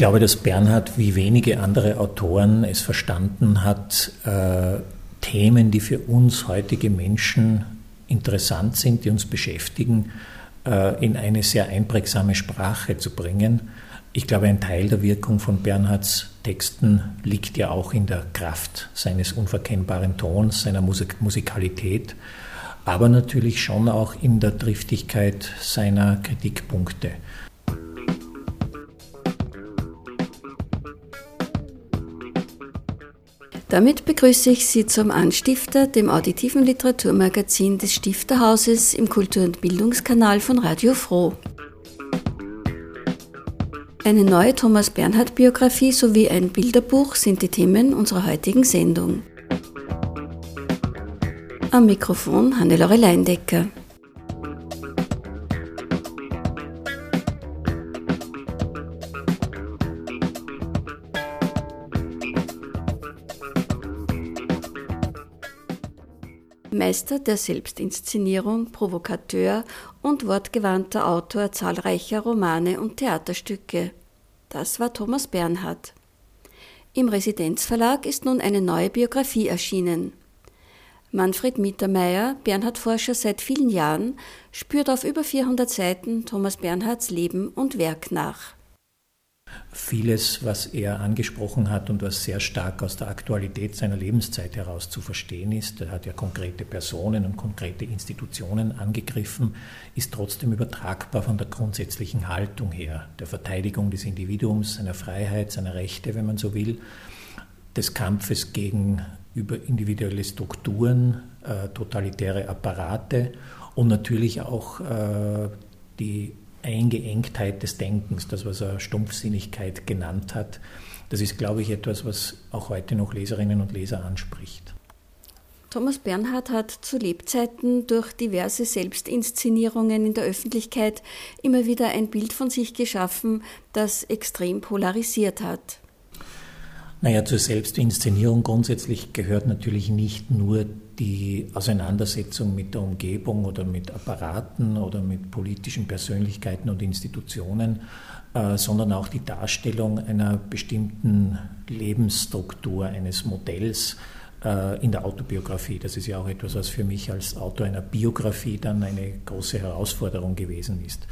Glaube, dass Bernhard wie wenige andere Autoren es verstanden hat, äh, Themen, die für uns heutige Menschen interessant sind, die uns beschäftigen, äh, in eine sehr einprägsame Sprache zu bringen. Ich glaube, ein Teil der Wirkung von Bernhards Texten liegt ja auch in der Kraft seines unverkennbaren Tons, seiner Musik Musikalität, aber natürlich schon auch in der Driftigkeit seiner Kritikpunkte. Damit begrüße ich Sie zum Anstifter, dem auditiven Literaturmagazin des Stifterhauses im Kultur- und Bildungskanal von Radio Froh. Eine neue Thomas Bernhard Biografie sowie ein Bilderbuch sind die Themen unserer heutigen Sendung. Am Mikrofon Hannelore Leindecker. Meister der Selbstinszenierung, Provokateur und wortgewandter Autor zahlreicher Romane und Theaterstücke. Das war Thomas Bernhard. Im Residenzverlag ist nun eine neue Biografie erschienen. Manfred Mittermeier, Bernhard-Forscher seit vielen Jahren, spürt auf über 400 Seiten Thomas Bernhards Leben und Werk nach. Vieles, was er angesprochen hat und was sehr stark aus der Aktualität seiner Lebenszeit heraus zu verstehen ist, er hat ja konkrete Personen und konkrete Institutionen angegriffen, ist trotzdem übertragbar von der grundsätzlichen Haltung her, der Verteidigung des Individuums, seiner Freiheit, seiner Rechte, wenn man so will, des Kampfes gegen überindividuelle Strukturen, äh, totalitäre Apparate und natürlich auch äh, die Eingeengtheit des Denkens, das, was er Stumpfsinnigkeit genannt hat, das ist, glaube ich, etwas, was auch heute noch Leserinnen und Leser anspricht. Thomas Bernhard hat zu Lebzeiten durch diverse Selbstinszenierungen in der Öffentlichkeit immer wieder ein Bild von sich geschaffen, das extrem polarisiert hat. Naja, zur Selbstinszenierung grundsätzlich gehört natürlich nicht nur die Auseinandersetzung mit der Umgebung oder mit Apparaten oder mit politischen Persönlichkeiten und Institutionen, äh, sondern auch die Darstellung einer bestimmten Lebensstruktur, eines Modells äh, in der Autobiografie. Das ist ja auch etwas, was für mich als Autor einer Biografie dann eine große Herausforderung gewesen ist.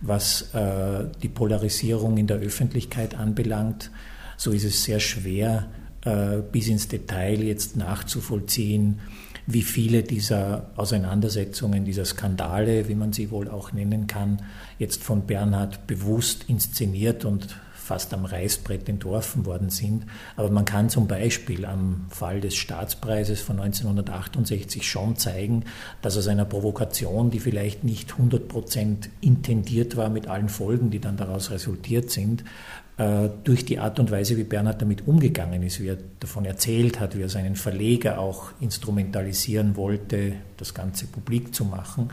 Was äh, die Polarisierung in der Öffentlichkeit anbelangt, so ist es sehr schwer, äh, bis ins Detail jetzt nachzuvollziehen, wie viele dieser Auseinandersetzungen, dieser Skandale, wie man sie wohl auch nennen kann, jetzt von Bernhard bewusst inszeniert und fast am Reißbrett entworfen worden sind. Aber man kann zum Beispiel am Fall des Staatspreises von 1968 schon zeigen, dass aus einer Provokation, die vielleicht nicht 100 Prozent intendiert war mit allen Folgen, die dann daraus resultiert sind, äh, durch die Art und Weise, wie Bernhard damit umgegangen ist, wie er davon erzählt hat, wie er seinen Verleger auch instrumentalisieren wollte, das Ganze publik zu machen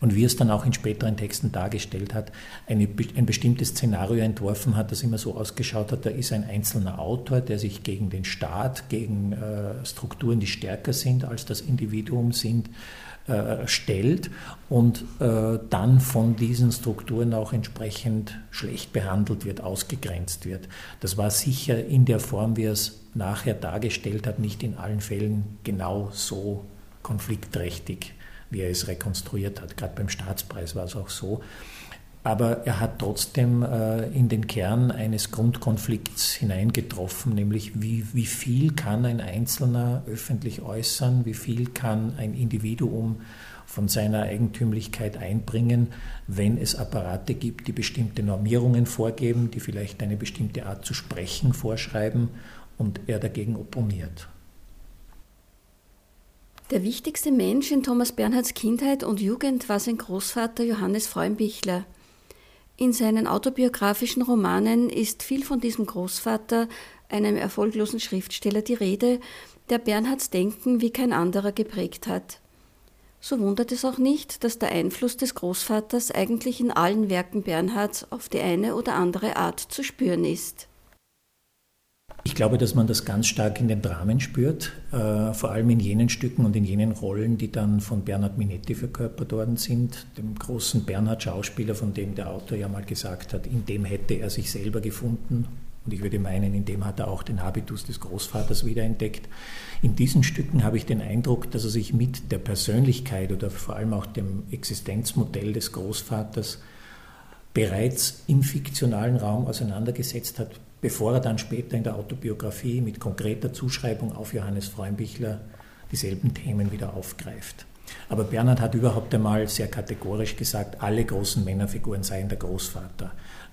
und wie es dann auch in späteren Texten dargestellt hat, eine, ein bestimmtes Szenario entworfen hat, das immer so ausgeschaut hat, da ist ein einzelner Autor, der sich gegen den Staat, gegen äh, Strukturen, die stärker sind als das Individuum sind, äh, stellt und äh, dann von diesen Strukturen auch entsprechend schlecht behandelt wird, ausgegrenzt wird. Das war sicher in der Form, wie er es nachher dargestellt hat, nicht in allen Fällen genau so konfliktträchtig, wie er es rekonstruiert hat. Gerade beim Staatspreis war es auch so. Aber er hat trotzdem äh, in den Kern eines Grundkonflikts hineingetroffen, nämlich wie, wie viel kann ein Einzelner öffentlich äußern, wie viel kann ein Individuum von seiner Eigentümlichkeit einbringen, wenn es Apparate gibt, die bestimmte Normierungen vorgeben, die vielleicht eine bestimmte Art zu sprechen vorschreiben und er dagegen opponiert. Der wichtigste Mensch in Thomas Bernhards Kindheit und Jugend war sein Großvater Johannes Freumbichler. In seinen autobiografischen Romanen ist viel von diesem Großvater, einem erfolglosen Schriftsteller, die Rede, der Bernhards Denken wie kein anderer geprägt hat. So wundert es auch nicht, dass der Einfluss des Großvaters eigentlich in allen Werken Bernhards auf die eine oder andere Art zu spüren ist. Ich glaube, dass man das ganz stark in den Dramen spürt, äh, vor allem in jenen Stücken und in jenen Rollen, die dann von Bernhard Minetti verkörpert worden sind, dem großen Bernhard-Schauspieler, von dem der Autor ja mal gesagt hat, in dem hätte er sich selber gefunden. Und ich würde meinen, in dem hat er auch den Habitus des Großvaters wiederentdeckt. In diesen Stücken habe ich den Eindruck, dass er sich mit der Persönlichkeit oder vor allem auch dem Existenzmodell des Großvaters bereits im fiktionalen Raum auseinandergesetzt hat, bevor er dann später in der Autobiografie mit konkreter Zuschreibung auf Johannes Freundbichler dieselben Themen wieder aufgreift. Aber Bernhard hat überhaupt einmal sehr kategorisch gesagt, alle großen Männerfiguren seien der Großvater.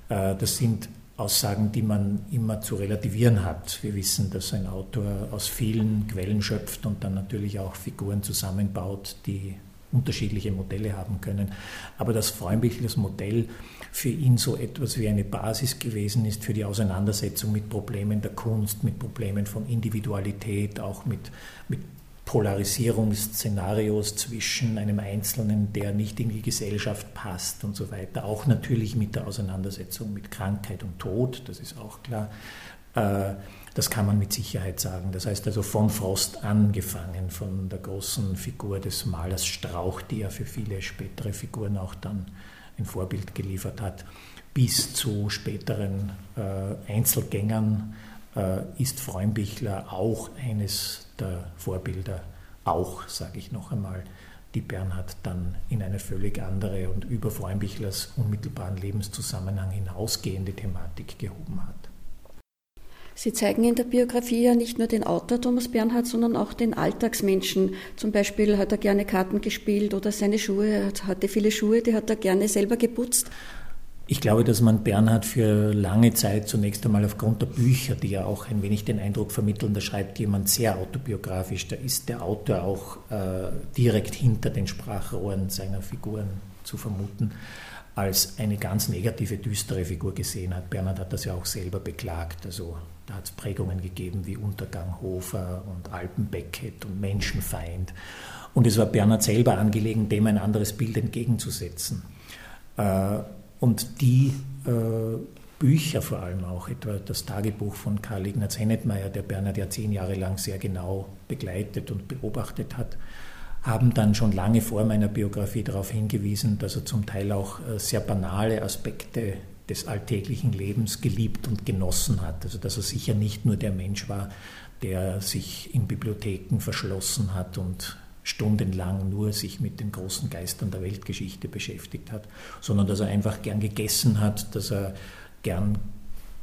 Äh, das sind Aussagen, die man immer zu relativieren hat. Wir wissen, dass ein Autor aus vielen Quellen schöpft und dann natürlich auch Figuren zusammenbaut, die unterschiedliche Modelle haben können. Aber das Freundbichlers Modell für ihn so etwas wie eine Basis gewesen ist für die Auseinandersetzung mit Problemen der Kunst, mit Problemen von Individualität, auch mit, mit Polarisierungsszenarios zwischen einem Einzelnen, der nicht in die Gesellschaft passt und so weiter. Auch natürlich mit der Auseinandersetzung mit Krankheit und Tod, das ist auch klar. Äh, das kann man mit Sicherheit sagen. Das heißt also von Frost angefangen, von der großen Figur des Malers Strauch, die ja für viele spätere Figuren auch dann ein Vorbild geliefert hat, bis zu späteren äh, Einzelgängern äh, ist Freundbichler auch eines der Vorbilder, auch, sage ich noch einmal, die Bernhard dann in eine völlig andere und über Freundbichlers unmittelbaren Lebenszusammenhang hinausgehende Thematik gehoben hat. Sie zeigen in der Biografie ja nicht nur den Autor Thomas Bernhard, sondern auch den Alltagsmenschen. Zum Beispiel hat er gerne Karten gespielt oder seine Schuhe, er hatte viele Schuhe, die hat er gerne selber geputzt. Ich glaube, dass man Bernhard für lange Zeit zunächst einmal aufgrund der Bücher, die ja auch ein wenig den Eindruck vermitteln, da schreibt jemand sehr autobiografisch, da ist der Autor auch äh, direkt hinter den Sprachrohren seiner Figuren zu vermuten als eine ganz negative, düstere Figur gesehen hat. Bernhard hat das ja auch selber beklagt. Also da hat es Prägungen gegeben wie Untergang Hofer und Alpen Beckett und Menschenfeind. Und es war Bernhard selber angelegen, dem ein anderes Bild entgegenzusetzen. Äh, und die äh, Bücher vor allem auch, etwa das Tagebuch von Karl Ignaz Hennetmeier, der Bernhard ja zehn Jahre lang sehr genau begleitet und beobachtet hat, haben dann schon lange vor meiner Biografie darauf hingewiesen, dass er zum Teil auch äh, sehr banale Aspekte des alltäglichen Lebens geliebt und genossen hat. Also dass er sicher nicht nur der Mensch war, der sich in Bibliotheken verschlossen hat und stundenlang nur sich mit den großen Geistern der Weltgeschichte beschäftigt hat, sondern dass er einfach gern gegessen hat, dass er gern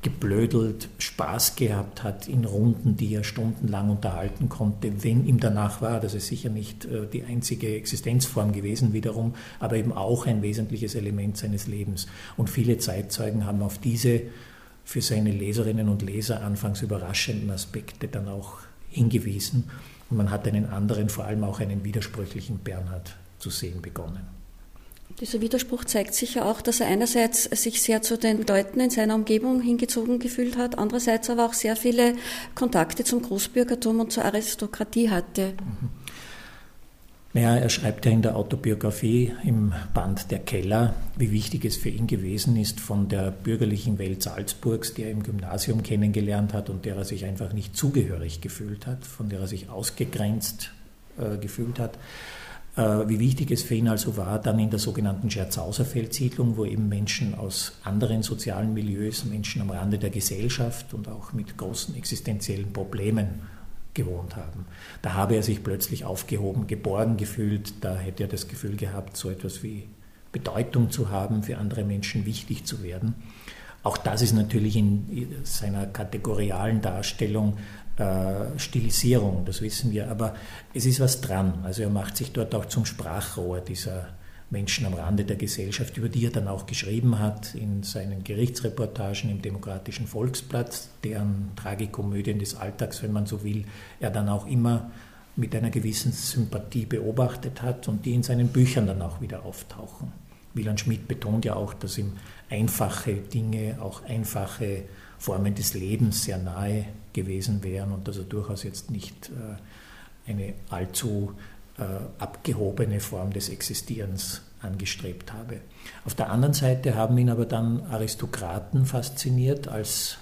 geblödelt, Spaß gehabt hat in Runden, die er stundenlang unterhalten konnte, wenn ihm danach war. Das ist sicher nicht äh, die einzige Existenzform gewesen wiederum, aber eben auch ein wesentliches Element seines Lebens. Und viele Zeitzeugen haben auf diese für seine Leserinnen und Leser anfangs überraschenden Aspekte dann auch hingewiesen. Und man hat einen anderen, vor allem auch einen widersprüchlichen Bernhard zu sehen begonnen. Dieser Widerspruch zeigt sich ja auch, dass er einerseits sich sehr zu den Leuten in seiner Umgebung hingezogen gefühlt hat, andererseits aber auch sehr viele Kontakte zum Großbürgertum und zur Aristokratie hatte. Mhm. Naja, er schreibt ja in der Autobiografie im Band Der Keller, wie wichtig es für ihn gewesen ist, von der bürgerlichen Welt Salzburgs, die er im Gymnasium kennengelernt hat und der er sich einfach nicht zugehörig gefühlt hat, von der er sich ausgegrenzt äh, gefühlt hat, wie wichtig es für ihn also war, dann in der sogenannten Scherzhauser Feldsiedlung, wo eben Menschen aus anderen sozialen Milieus, Menschen am Rande der Gesellschaft und auch mit großen existenziellen Problemen gewohnt haben. Da habe er sich plötzlich aufgehoben, geborgen gefühlt, da hätte er das Gefühl gehabt, so etwas wie Bedeutung zu haben, für andere Menschen wichtig zu werden. Auch das ist natürlich in seiner kategorialen Darstellung äh, Stilisierung, das wissen wir, aber es ist was dran. Also er macht sich dort auch zum Sprachrohr dieser Menschen am Rande der Gesellschaft, über die er dann auch geschrieben hat in seinen Gerichtsreportagen im Demokratischen Volksblatt, deren Tragikomödien des Alltags, wenn man so will, er dann auch immer mit einer gewissen Sympathie beobachtet hat und die in seinen Büchern dann auch wieder auftauchen. Wieland Schmidt betont ja auch, dass ihm einfache Dinge, auch einfache Formen des Lebens sehr nahe gewesen wären und dass er durchaus jetzt nicht äh, eine allzu äh, abgehobene Form des Existierens angestrebt habe. Auf der anderen Seite haben ihn aber dann Aristokraten fasziniert als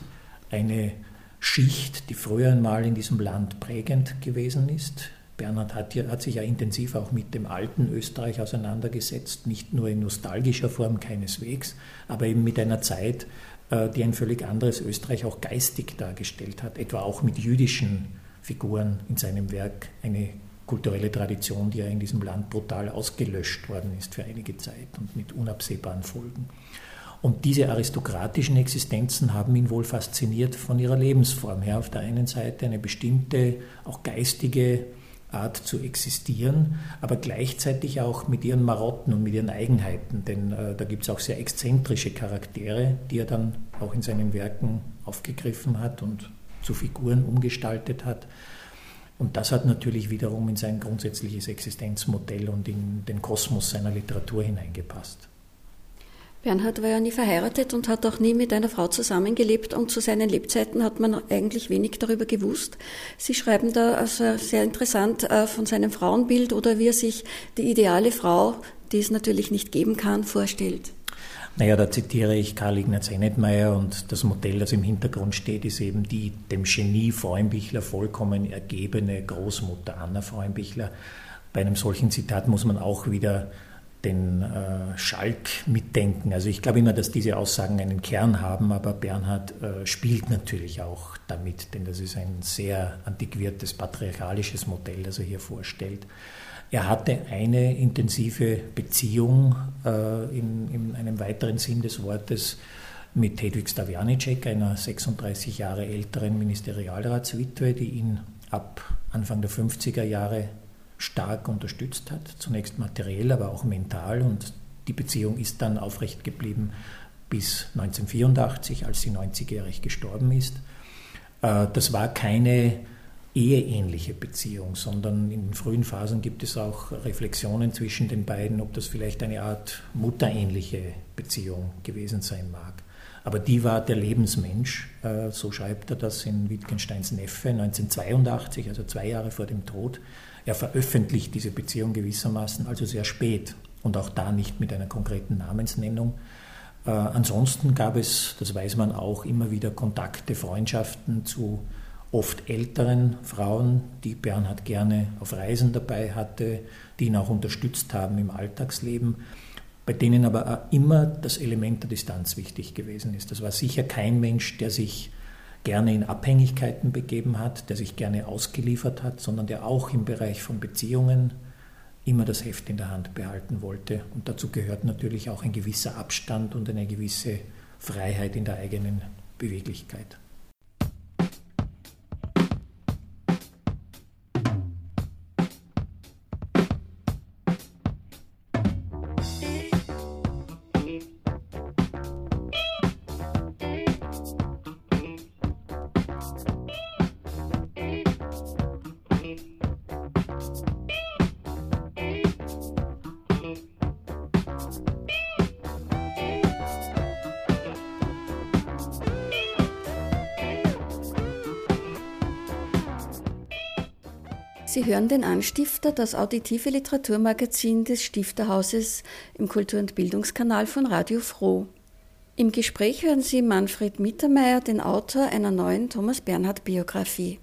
eine Schicht, die früher einmal in diesem Land prägend gewesen ist. Bernhard hat, ja, hat, sich ja intensiv auch mit dem alten Österreich auseinandergesetzt, nicht nur in nostalgischer Form keineswegs, aber eben mit einer Zeit, die ein völlig anderes Österreich auch geistig dargestellt hat, etwa auch mit jüdischen Figuren in seinem Werk, eine kulturelle Tradition, die ja in diesem Land brutal ausgelöscht worden ist für einige Zeit und mit unabsehbaren Folgen. Und diese aristokratischen Existenzen haben ihn wohl fasziniert von ihrer Lebensform her. Auf der einen Seite eine bestimmte, auch geistige Art zu existieren, aber gleichzeitig auch mit ihren Marotten und mit ihren Eigenheiten. Denn äh, da gibt es auch sehr exzentrische Charaktere, die er dann auch in seinen Werken aufgegriffen hat und zu Figuren umgestaltet hat. Und das hat natürlich wiederum in sein grundsätzliches Existenzmodell und in den Kosmos seiner Literatur hineingepasst. Bernhard war ja nie verheiratet und hat auch nie mit einer Frau zusammengelebt und zu seinen Lebzeiten hat man eigentlich wenig darüber gewusst. Sie schreiben da also sehr interessant äh, von seinem Frauenbild oder wie er sich die ideale Frau, die es natürlich nicht geben kann, vorstellt. Naja, da zitiere ich Karl Ignaz Hennetmeier und das Modell, das im Hintergrund steht, ist eben die dem Genie Freundbichler vollkommen ergebene Großmutter Anna Freundbichler. Bei einem solchen Zitat muss man auch wieder den äh, Schalk mitdenken. Also ich glaube immer, dass diese Aussagen einen Kern haben, aber Bernhard äh, spielt natürlich auch damit, denn das ist ein sehr antiquiertes patriarchalisches Modell, das er hier vorstellt. Er hatte eine intensive Beziehung äh, in, in, einem weiteren Sinn des Wortes mit Hedwig Stavianicek, einer 36 Jahre älteren Ministerialratswitwe, die ihn ab Anfang der 50er Jahre stark unterstützt hat, zunächst materiell, aber auch mental. Und die Beziehung ist dann aufrecht geblieben bis 1984, als sie 90-jährig gestorben ist. Äh, das war keine eheähnliche Beziehung, sondern in frühen Phasen gibt es auch Reflexionen zwischen den beiden, ob das vielleicht eine Art mutterähnliche Beziehung gewesen sein mag. Aber die war der Lebensmensch, äh, so schreibt er das in Wittgensteins Neffe 1982, also zwei Jahre vor dem Tod. Er veröffentlicht diese Beziehung gewissermaßen also sehr spät und auch da nicht mit einer konkreten Namensnennung. Äh, ansonsten gab es, das weiß man auch, immer wieder Kontakte, Freundschaften zu oft älteren Frauen, die Bernhard gerne auf Reisen dabei hatte, die ihn auch unterstützt haben im Alltagsleben, bei denen aber immer das Element der Distanz wichtig gewesen ist. Das war sicher kein Mensch, der sich gerne in Abhängigkeiten begeben hat, der sich gerne ausgeliefert hat, sondern der auch im Bereich von Beziehungen immer das Heft in der Hand behalten wollte. Und dazu gehört natürlich auch ein gewisser Abstand und eine gewisse Freiheit in der eigenen Beweglichkeit. Hören den Anstifter, das auditive Literaturmagazin des Stifterhauses im Kultur- und Bildungskanal von Radio Froh. Im Gespräch hören Sie Manfred Mittermeier, den Autor einer neuen Thomas Bernhard-Biografie.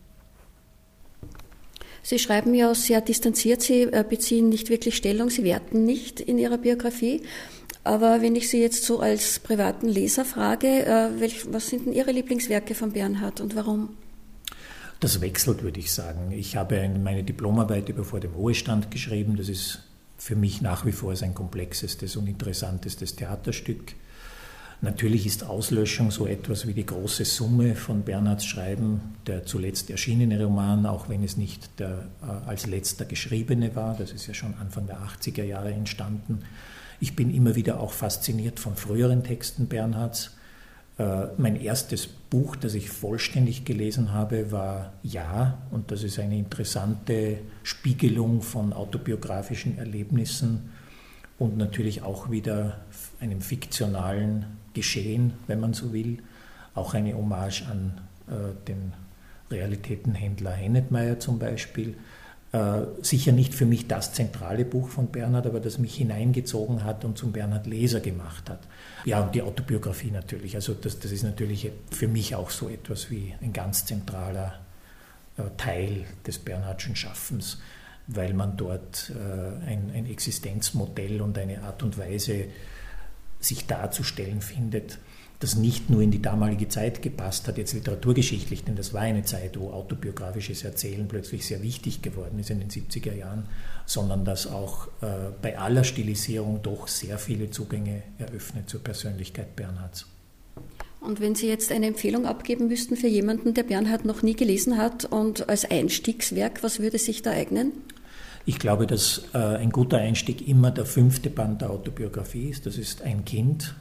Sie schreiben ja sehr distanziert, Sie äh, beziehen nicht wirklich Stellung, Sie werten nicht in Ihrer Biografie. Aber wenn ich Sie jetzt so als privaten Leser frage, äh, was sind denn Ihre Lieblingswerke von Bernhard und warum? Das wechselt, würde ich sagen. Ich habe meine Diplomarbeit über vor dem Ruhestand geschrieben. Das ist für mich nach wie vor sein komplexestes und interessantestes Theaterstück. Natürlich ist Auslöschung so etwas wie die große Summe von Bernhards Schreiben, der zuletzt erschienene Roman, auch wenn es nicht der äh, als letzter geschriebene war. Das ist ja schon Anfang der 80er Jahre entstanden. Ich bin immer wieder auch fasziniert von früheren Texten Bernhards mein erstes Buch, das ich vollständig gelesen habe, war Ja, und das ist eine interessante Spiegelung von autobiografischen Erlebnissen und natürlich auch wieder einem fiktionalen Geschehen, wenn man so will. Auch eine Hommage an äh, den Realitätenhändler Hennetmeier zum Beispiel. Äh, sicher nicht für mich das zentrale Buch von Bernhard, aber das mich hineingezogen hat und zum Bernhard Leser gemacht hat. Ja, und die Autobiografie natürlich. Also das, das ist natürlich für mich auch so etwas wie ein ganz zentraler äh, Teil des Bernhardschen Schaffens, weil man dort äh, ein, ein Existenzmodell und eine Art und Weise sich darzustellen findet, das nicht nur in die damalige Zeit gepasst hat, jetzt literaturgeschichtlich, denn das war eine Zeit, wo autobiografisches Erzählen plötzlich sehr wichtig geworden ist in den 70er Jahren, sondern das auch äh, bei aller Stilisierung doch sehr viele Zugänge eröffnet zur Persönlichkeit Bernhards. Und wenn Sie jetzt eine Empfehlung abgeben müssten für jemanden, der Bernhard noch nie gelesen hat und als Einstiegswerk, was würde sich da eignen? Ich glaube, dass äh, ein guter Einstieg immer der fünfte Band der Autobiografie ist. Das ist ein Kind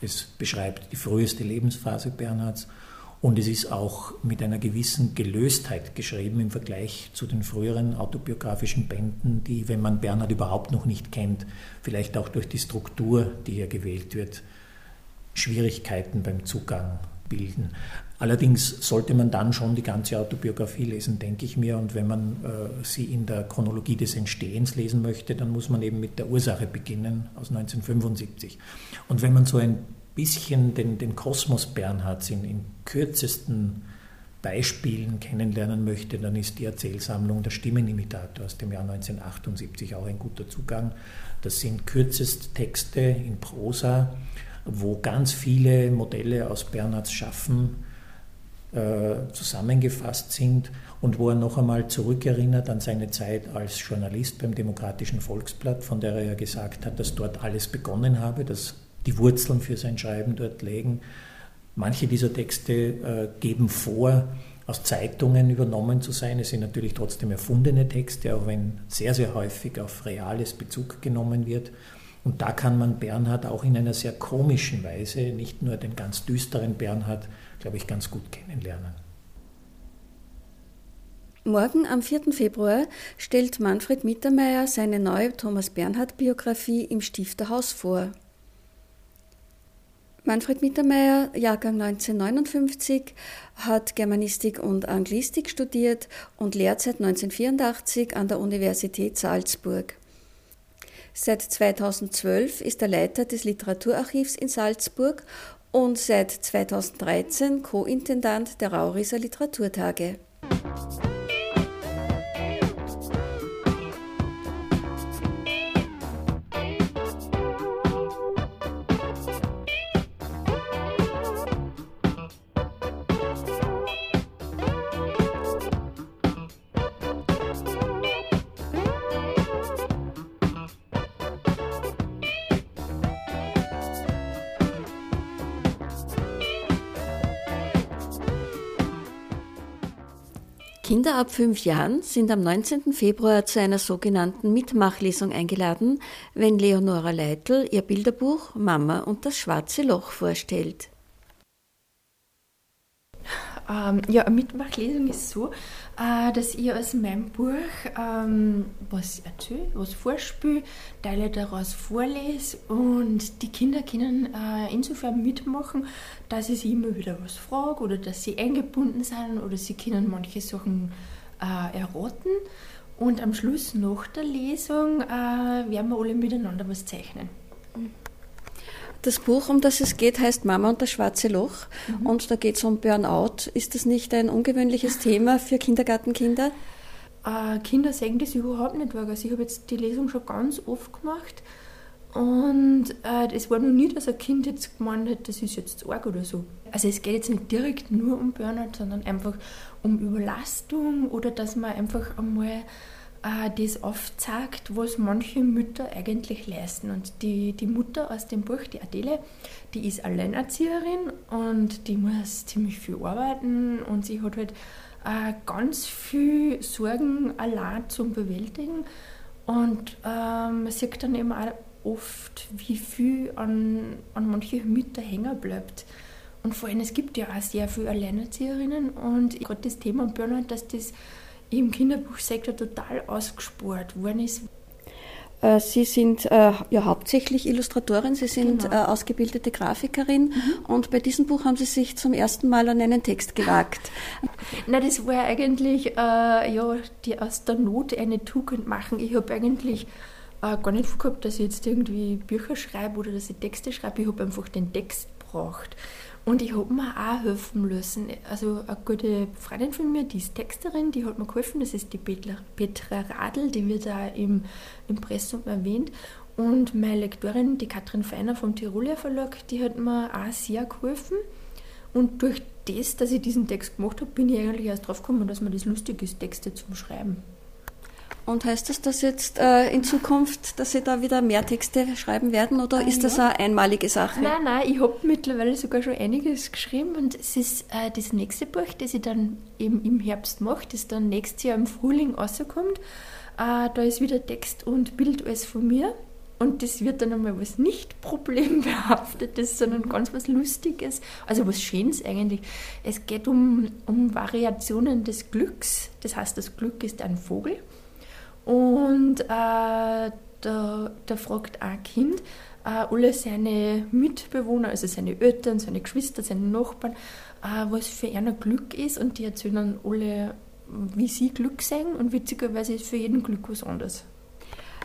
es beschreibt die früheste Lebensphase Bernhards und es ist auch mit einer gewissen Gelöstheit geschrieben im Vergleich zu den früheren autobiografischen Bänden, die, wenn man Bernhard überhaupt noch nicht kennt, vielleicht auch durch die Struktur, die hier gewählt wird, Schwierigkeiten beim Zugang bilden. Allerdings sollte man dann schon die ganze Autobiografie lesen, denke ich mir. Und wenn man äh, sie in der Chronologie des Entstehens lesen möchte, dann muss man eben mit der Ursache beginnen aus 1975. Und wenn man so ein bisschen den, den Kosmos Bernhards in, in kürzesten Beispielen kennenlernen möchte, dann ist die Erzählsammlung Der Stimmenimitator aus dem Jahr 1978 auch ein guter Zugang. Das sind kürzest Texte in Prosa, wo ganz viele Modelle aus Bernhards Schaffen äh, zusammengefasst sind und wo er noch einmal zurückerinnert an seine Zeit als Journalist beim Demokratischen Volksblatt, von der er ja gesagt hat, dass dort alles begonnen habe, dass die Wurzeln für sein Schreiben dort lägen. Manche dieser Texte äh, geben vor, aus Zeitungen übernommen zu sein. Es sind natürlich trotzdem erfundene Texte, auch wenn sehr, sehr häufig auf reales Bezug genommen wird. Und da kann man Bernhard auch in einer sehr komischen Weise, nicht nur den ganz düsteren Bernhard, glaube ich, ganz gut kennenlernen. Morgen am 4. Februar stellt Manfred Mittermeier seine neue Thomas Bernhard-Biografie im Stifterhaus vor. Manfred Mittermeier, Jahrgang 1959, hat Germanistik und Anglistik studiert und lehrt seit 1984 an der Universität Salzburg. Seit 2012 ist er Leiter des Literaturarchivs in Salzburg und seit 2013 Co-Intendant der Rauriser Literaturtage. Kinder ab fünf Jahren sind am 19. Februar zu einer sogenannten Mitmachlesung eingeladen, wenn Leonora Leitl ihr Bilderbuch Mama und das schwarze Loch vorstellt. Ähm, ja, eine Mitmachlesung ist so, äh, dass ich aus meinem Buch ähm, was erzähle, was vorspiele, Teile daraus vorlese und die Kinder können äh, insofern mitmachen, dass ich sie immer wieder was frage oder dass sie eingebunden sind oder sie können manche Sachen äh, erraten. Und am Schluss nach der Lesung äh, werden wir alle miteinander was zeichnen. Das Buch, um das es geht, heißt Mama und das schwarze Loch. Mhm. Und da geht es um Burnout. Ist das nicht ein ungewöhnliches Thema für Kindergartenkinder? Äh, Kinder sagen das überhaupt nicht, weil also ich habe jetzt die Lesung schon ganz oft gemacht. Und äh, es war noch nie, dass ein Kind jetzt gemeint hat, das ist jetzt arg oder so. Also es geht jetzt nicht direkt nur um Burnout, sondern einfach um Überlastung oder dass man einfach einmal äh, das aufzeigt, was manche Mütter eigentlich leisten. Und die, die Mutter aus dem Buch, die Adele, die ist Alleinerzieherin und die muss ziemlich viel arbeiten und sie hat halt äh, ganz viel Sorgen allein zum Bewältigen. Und ähm, man sieht dann eben auch oft, wie viel an, an manche Mütter hängen bleibt. Und vor allem, es gibt ja auch sehr viele Alleinerzieherinnen und gerade das Thema Burnout, dass das im Kinderbuchsektor total ausgespart worden ist. Äh, Sie sind äh, ja hauptsächlich Illustratorin, Sie sind genau. äh, ausgebildete Grafikerin mhm. und bei diesem Buch haben Sie sich zum ersten Mal an einen Text gewagt. Na, das war eigentlich äh, ja, die aus der Not eine Tugend machen. Ich habe eigentlich äh, gar nicht vorgehabt, dass ich jetzt irgendwie Bücher schreibe oder dass ich Texte schreibe. Ich habe einfach den Text braucht. Und ich habe mir auch helfen müssen. Also eine gute Freundin von mir, die ist Texterin, die hat mir geholfen. Das ist die Petra, Petra Radl, die wird da im Impressum erwähnt. Und meine Lektorin, die Katrin Feiner vom Tiroler Verlag, die hat mir auch sehr geholfen. Und durch das, dass ich diesen Text gemacht habe, bin ich eigentlich erst drauf gekommen, dass mir das lustig ist, Texte zum Schreiben. Und heißt das, dass jetzt äh, in Zukunft, dass Sie da wieder mehr Texte schreiben werden oder ist das eine einmalige Sache? Nein, nein, ich habe mittlerweile sogar schon einiges geschrieben und es ist äh, das nächste Buch, das ich dann eben im Herbst mache, das dann nächstes Jahr im Frühling rauskommt. Äh, da ist wieder Text und Bild alles von mir. Und das wird dann einmal was nicht problembehaftetes, sondern ganz was Lustiges, also was Schönes eigentlich. Es geht um, um Variationen des Glücks. Das heißt, das Glück ist ein Vogel und äh, da, da fragt ein Kind äh, alle seine Mitbewohner, also seine Eltern, seine Geschwister, seine Nachbarn, äh, was für einer Glück ist. Und die erzählen alle, wie sie Glück sehen. Und witzigerweise ist für jeden Glück was anderes.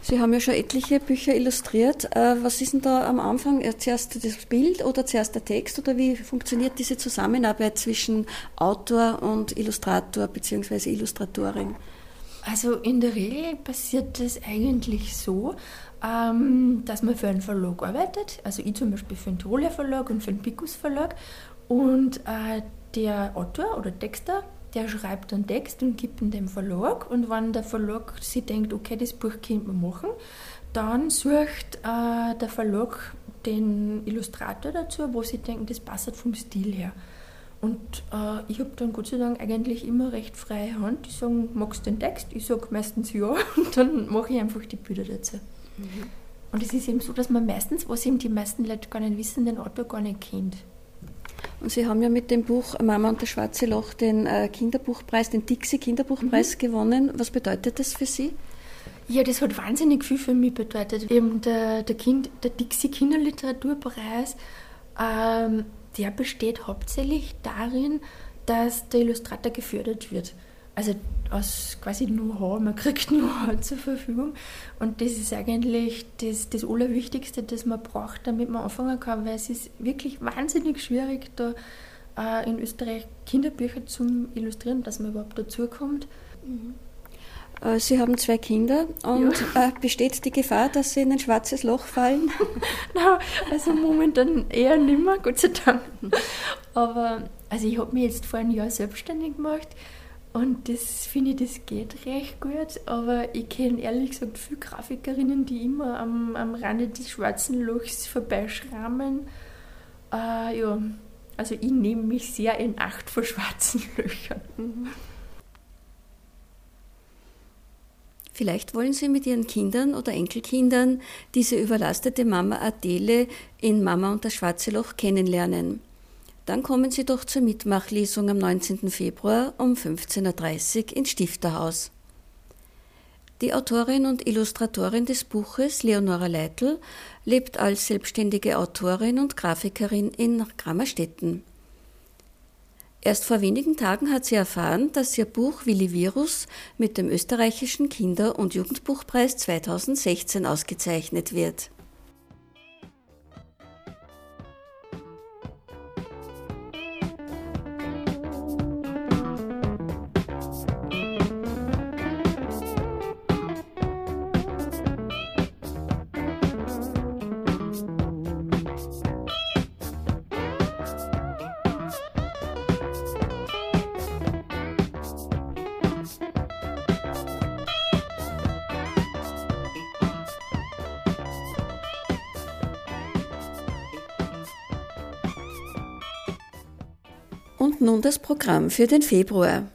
Sie haben ja schon etliche Bücher illustriert. Äh, was ist denn da am Anfang? Äh, zuerst das Bild oder zuerst der Text? Oder wie funktioniert diese Zusammenarbeit zwischen Autor und Illustrator bzw. Illustratorin? Also in der Regel passiert das eigentlich so, ähm, dass man für einen Verlag arbeitet. Also ich zum Beispiel für den Tiroler Verlag und für den Picus Verlag. Und äh, der Autor oder Texter, der schreibt einen Text und gibt ihn dem Verlag. Und wenn der Verlag sich denkt, okay, das Buch könnte man machen, dann sucht äh, der Verlag den Illustrator dazu, wo sie denken, das passt vom Stil her. Und äh, ich habe dann Gott sei Dank eigentlich immer recht freie Hand. Die sagen, magst du den Text? Ich sage meistens ja und dann mache ich einfach die Bilder dazu. Mhm. Und es ist eben so, dass man meistens, was eben die meisten Leute gar nicht wissen, den Autor gar nicht kennt. Und Sie haben ja mit dem Buch Mama und das schwarze Loch den äh, Kinderbuchpreis, den Dixie Kinderbuchpreis mhm. gewonnen. Was bedeutet das für Sie? Ja, das hat wahnsinnig viel für mich bedeutet. Eben der, der, kind, der Dixie Kinderliteraturpreis ähm, der besteht hauptsächlich darin, dass der Illustrator gefördert wird. Also aus quasi Know-how, man kriegt Know-how zur Verfügung. Und das ist eigentlich das, das Allerwichtigste, das man braucht, damit man anfangen kann, weil es ist wirklich wahnsinnig schwierig, da äh, in Österreich Kinderbücher zu illustrieren, dass man überhaupt dazukommt. Mhm. Äh, Sie haben zwei Kinder und ja. Äh, besteht die Gefahr, dass Sie in ein schwarzes Loch fallen? no, also momentan eher nimmer, Gott sei Dank. Aber also ich habe mich jetzt vor einem Jahr selbstständig gemacht und das finde ich, das geht recht gut. Aber ich kenne ehrlich gesagt viele Grafikerinnen, die immer am, am Rande des schwarzen Lochs vorbeischrammen. Äh, ja, also ich nehme mich sehr in Acht vor schwarzen Löchern. Mhm. Vielleicht wollen Sie mit Ihren Kindern oder Enkelkindern diese überlastete Mama Adele in Mama und das schwarze Loch kennenlernen. Dann kommen Sie doch zur Mitmachlesung am 19. Februar um 15.30 Uhr ins Stifterhaus. Die Autorin und Illustratorin des Buches, Leonora Leitl, lebt als selbstständige Autorin und Grafikerin in Grammerstetten. Erst vor wenigen Tagen hat sie erfahren, dass ihr Buch Willi Virus mit dem österreichischen Kinder- und Jugendbuchpreis 2016 ausgezeichnet wird. Nun das Programm für den Februar.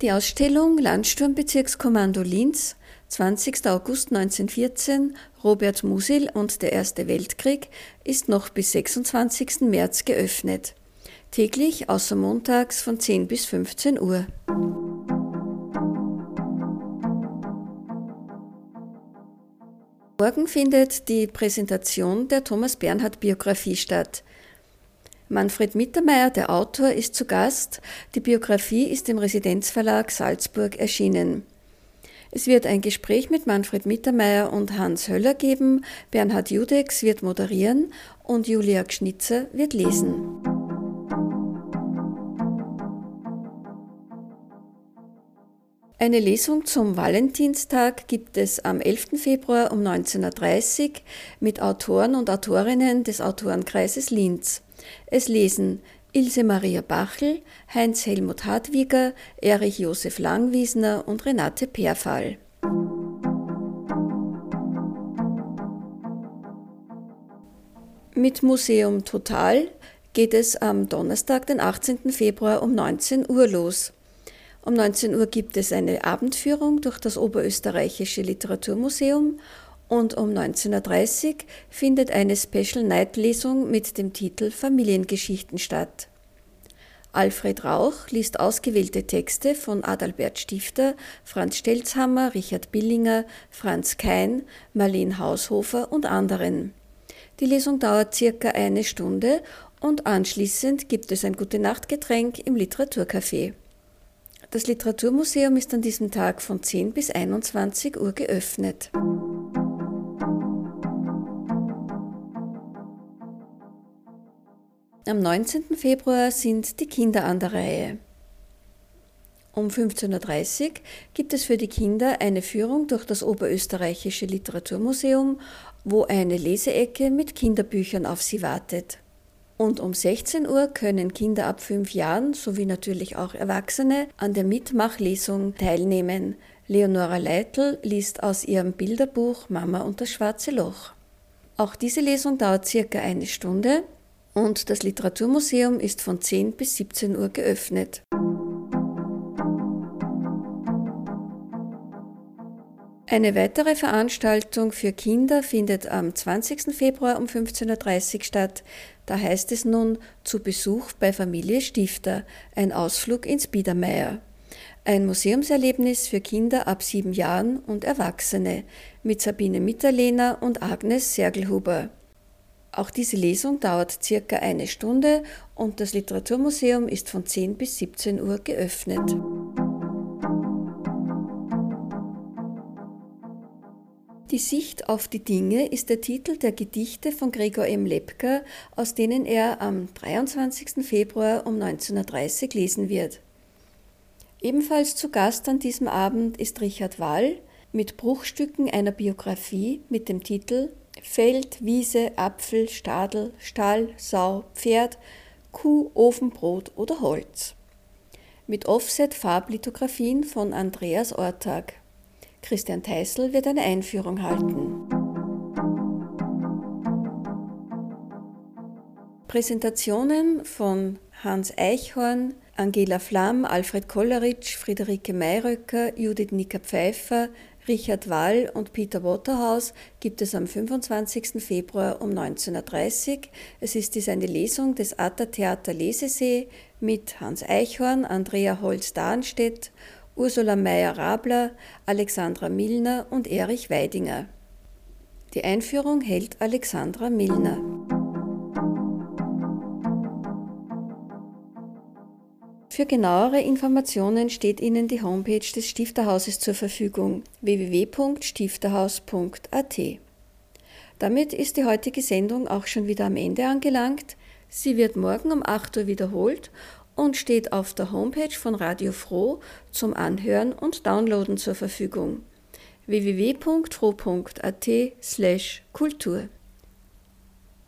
Die Ausstellung Landsturmbezirkskommando Linz 20. August 1914, Robert Musil und der Erste Weltkrieg ist noch bis 26. März geöffnet. Täglich außer montags von 10 bis 15 Uhr. Morgen findet die Präsentation der Thomas Bernhard Biografie statt. Manfred Mittermeier, der Autor, ist zu Gast. Die Biografie ist im Residenzverlag Salzburg erschienen. Es wird ein Gespräch mit Manfred Mittermeier und Hans Höller geben, Bernhard Judex wird moderieren und Julia Gschnitzer wird lesen. Eine Lesung zum Valentinstag gibt es am 11. Februar um 19.30 Uhr mit Autoren und Autorinnen des Autorenkreises Linz. Es lesen Ilse Maria Bachel, Heinz Helmut Hartwiger, Erich Josef Langwiesner und Renate Perfall. Mit Museum Total geht es am Donnerstag, den 18. Februar um 19 Uhr los. Um 19 Uhr gibt es eine Abendführung durch das Oberösterreichische Literaturmuseum und um 19.30 Uhr findet eine Special Night Lesung mit dem Titel Familiengeschichten statt. Alfred Rauch liest ausgewählte Texte von Adalbert Stifter, Franz Stelzhammer, Richard Billinger, Franz Kein, Marlene Haushofer und anderen. Die Lesung dauert circa eine Stunde und anschließend gibt es ein Gute-Nacht-Getränk im Literaturcafé. Das Literaturmuseum ist an diesem Tag von 10 bis 21 Uhr geöffnet. Am 19. Februar sind die Kinder an der Reihe. Um 15.30 Uhr gibt es für die Kinder eine Führung durch das Oberösterreichische Literaturmuseum, wo eine Leseecke mit Kinderbüchern auf sie wartet. Und um 16 Uhr können Kinder ab fünf Jahren sowie natürlich auch Erwachsene an der Mitmachlesung teilnehmen. Leonora Leitl liest aus ihrem Bilderbuch Mama und das schwarze Loch. Auch diese Lesung dauert circa eine Stunde und das Literaturmuseum ist von 10 bis 17 Uhr geöffnet. Eine weitere Veranstaltung für Kinder findet am 20. Februar um 15.30 Uhr statt. Da heißt es nun zu Besuch bei Familie Stifter, ein Ausflug ins Biedermeier. Ein Museumserlebnis für Kinder ab sieben Jahren und Erwachsene mit Sabine Mitterlehner und Agnes Sergelhuber. Auch diese Lesung dauert circa eine Stunde und das Literaturmuseum ist von 10 bis 17 Uhr geöffnet. Die Sicht auf die Dinge ist der Titel der Gedichte von Gregor M. Lepka, aus denen er am 23. Februar um 19.30 Uhr lesen wird. Ebenfalls zu Gast an diesem Abend ist Richard Wall mit Bruchstücken einer Biografie mit dem Titel Feld, Wiese, Apfel, Stadel, Stall, Sau, Pferd, Kuh, Ofenbrot oder Holz. Mit Offset-Farblithografien von Andreas Ortag. Christian Teissel wird eine Einführung halten. Präsentationen von Hans Eichhorn, Angela Flamm, Alfred Kolleritsch, Friederike Mayröcker, Judith Nicker-Pfeiffer, Richard Wall und Peter Waterhaus gibt es am 25. Februar um 19.30 Uhr. Es ist dies eine Lesung des Atta Theater Lesesee mit Hans Eichhorn, Andrea Holz-Darnstedt, Ursula Meyer-Rabler, Alexandra Milner und Erich Weidinger. Die Einführung hält Alexandra Milner. Für genauere Informationen steht Ihnen die Homepage des Stifterhauses zur Verfügung www.stifterhaus.at. Damit ist die heutige Sendung auch schon wieder am Ende angelangt. Sie wird morgen um 8 Uhr wiederholt und steht auf der Homepage von Radio Froh zum Anhören und Downloaden zur Verfügung www.froh.at/kultur.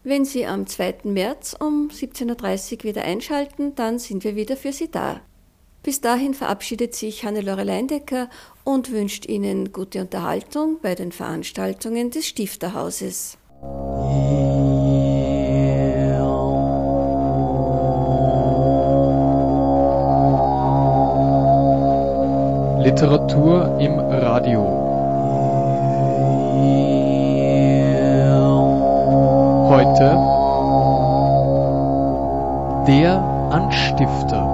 Wenn Sie am 2. März um 17.30 Uhr wieder einschalten, dann sind wir wieder für Sie da. Bis dahin verabschiedet sich Hannelore Leindecker und wünscht Ihnen gute Unterhaltung bei den Veranstaltungen des Stifterhauses. Literatur im Radio. Heute der Anstifter.